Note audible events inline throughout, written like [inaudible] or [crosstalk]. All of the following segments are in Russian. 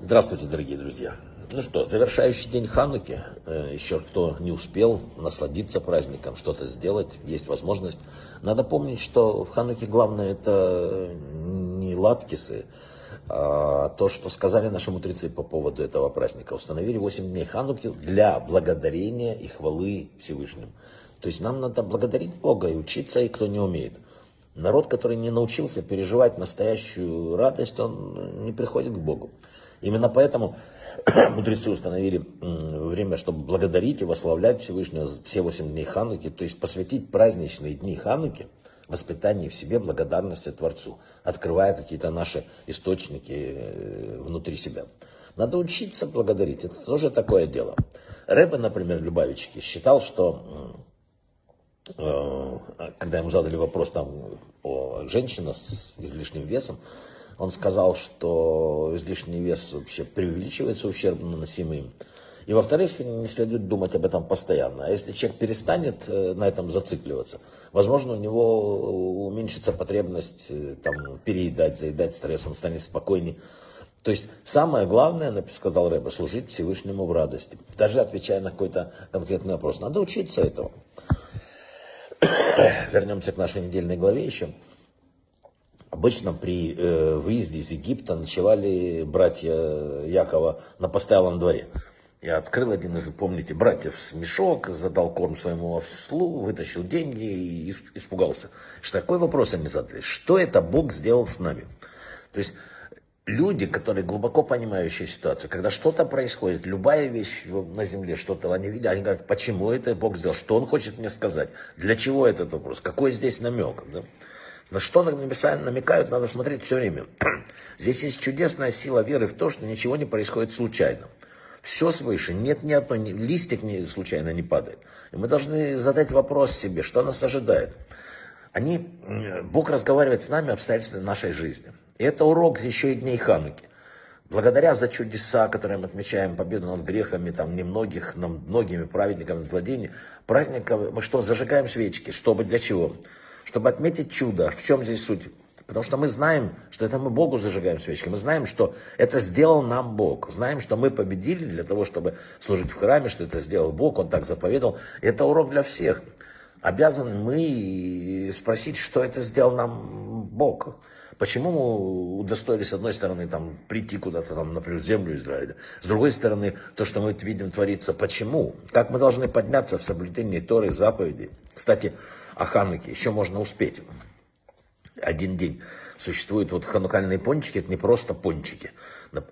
Здравствуйте, дорогие друзья. Ну что, завершающий день Хануки. Э, Еще кто не успел насладиться праздником, что-то сделать, есть возможность. Надо помнить, что в Хануке главное это не латкисы, а то, что сказали наши мудрецы по поводу этого праздника. Установили 8 дней Хануки для благодарения и хвалы Всевышним. То есть нам надо благодарить Бога и учиться, и кто не умеет. Народ, который не научился переживать настоящую радость, он не приходит к Богу. Именно поэтому [clears throat] мудрецы установили время, чтобы благодарить и восславлять Всевышнего все восемь дней Хануки, то есть посвятить праздничные дни Хануки воспитанию в себе благодарности Творцу, открывая какие-то наши источники э, внутри себя. Надо учиться благодарить, это тоже такое дело. Рэбе, например, Любавички считал, что когда ему задали вопрос там о женщине с излишним весом, он сказал, что излишний вес вообще преувеличивается, ущерб наносимый им. И во-вторых, не следует думать об этом постоянно. А если человек перестанет э, на этом зацикливаться, возможно, у него уменьшится потребность э, там, переедать, заедать стресс, он станет спокойнее. То есть самое главное, сказал Рэба, служить Всевышнему в радости. Даже отвечая на какой-то конкретный вопрос. Надо учиться этому. [coughs] Вернемся к нашей недельной главе еще. Обычно при э, выезде из Египта ночевали братья Якова на постоялом дворе. Я открыл один из, помните, братьев с мешок, задал корм своему ослу, вытащил деньги и испугался. Что такой вопрос они задали. Что это Бог сделал с нами? То есть люди, которые глубоко понимающие ситуацию, когда что-то происходит, любая вещь на земле, что-то они видят, они говорят, почему это Бог сделал, что Он хочет мне сказать, для чего этот вопрос, какой здесь намек. Да? На что намекают, надо смотреть все время. [clears throat] Здесь есть чудесная сила веры в то, что ничего не происходит случайно. Все свыше, нет ни одной, ни, листик не, случайно не падает. И мы должны задать вопрос себе, что нас ожидает. Они, Бог разговаривает с нами обстоятельствами нашей жизни. И это урок еще и дней Хануки. Благодаря за чудеса, которые мы отмечаем, победу над грехами, там, немногих, нам, многими праведниками, злодеями, праздника мы что, зажигаем свечки, чтобы для чего? чтобы отметить чудо. В чем здесь суть? Потому что мы знаем, что это мы Богу зажигаем свечки. Мы знаем, что это сделал нам Бог. Знаем, что мы победили для того, чтобы служить в храме, что это сделал Бог, Он так заповедал. Это урок для всех. Обязаны мы спросить, что это сделал нам Бог. Почему мы удостоились, с одной стороны, там, прийти куда-то, там, например, в землю Израиля. С другой стороны, то, что мы видим творится, почему? Как мы должны подняться в соблюдении Торы, заповедей. Кстати, о Хануке еще можно успеть. Один день. Существуют вот ханукальные пончики, это не просто пончики.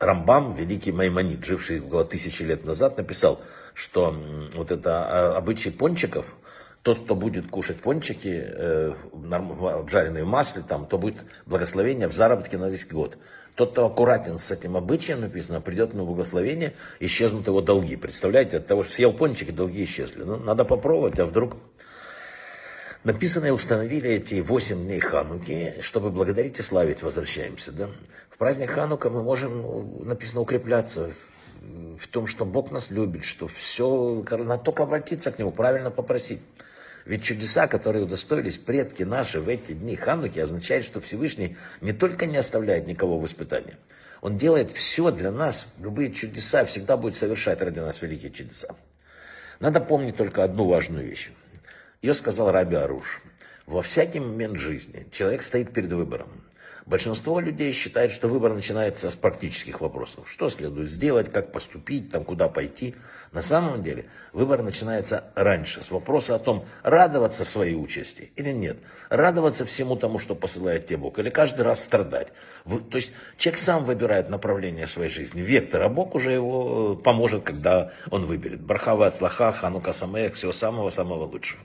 Рамбам, великий Маймонид, живший около тысячи лет назад, написал, что вот это а, обычай пончиков, тот, кто будет кушать пончики, э, обжаренные в масле, там, то будет благословение в заработке на весь год. Тот, кто аккуратен с этим обычаем, написано, придет на благословение, исчезнут его долги. Представляете, от того, что съел пончики, долги исчезли. Ну, надо попробовать, а вдруг Написано, установили эти восемь дней Хануки, чтобы благодарить и славить возвращаемся. Да? В праздник Ханука мы можем, написано, укрепляться в том, что Бог нас любит, что все, надо только обратиться к Нему, правильно попросить. Ведь чудеса, которые удостоились предки наши в эти дни Хануки, означает, что Всевышний не только не оставляет никого в испытании, Он делает все для нас, любые чудеса, всегда будет совершать ради нас великие чудеса. Надо помнить только одну важную вещь. Ее сказал Раби Аруш. Во всякий момент жизни человек стоит перед выбором. Большинство людей считает, что выбор начинается с практических вопросов. Что следует сделать, как поступить, там, куда пойти. На самом деле выбор начинается раньше, с вопроса о том, радоваться своей участи или нет. Радоваться всему тому, что посылает тебе Бог, или каждый раз страдать. То есть человек сам выбирает направление своей жизни, вектор, а Бог уже его поможет, когда он выберет. Бархава от слаха, ханука самех, всего самого-самого лучшего.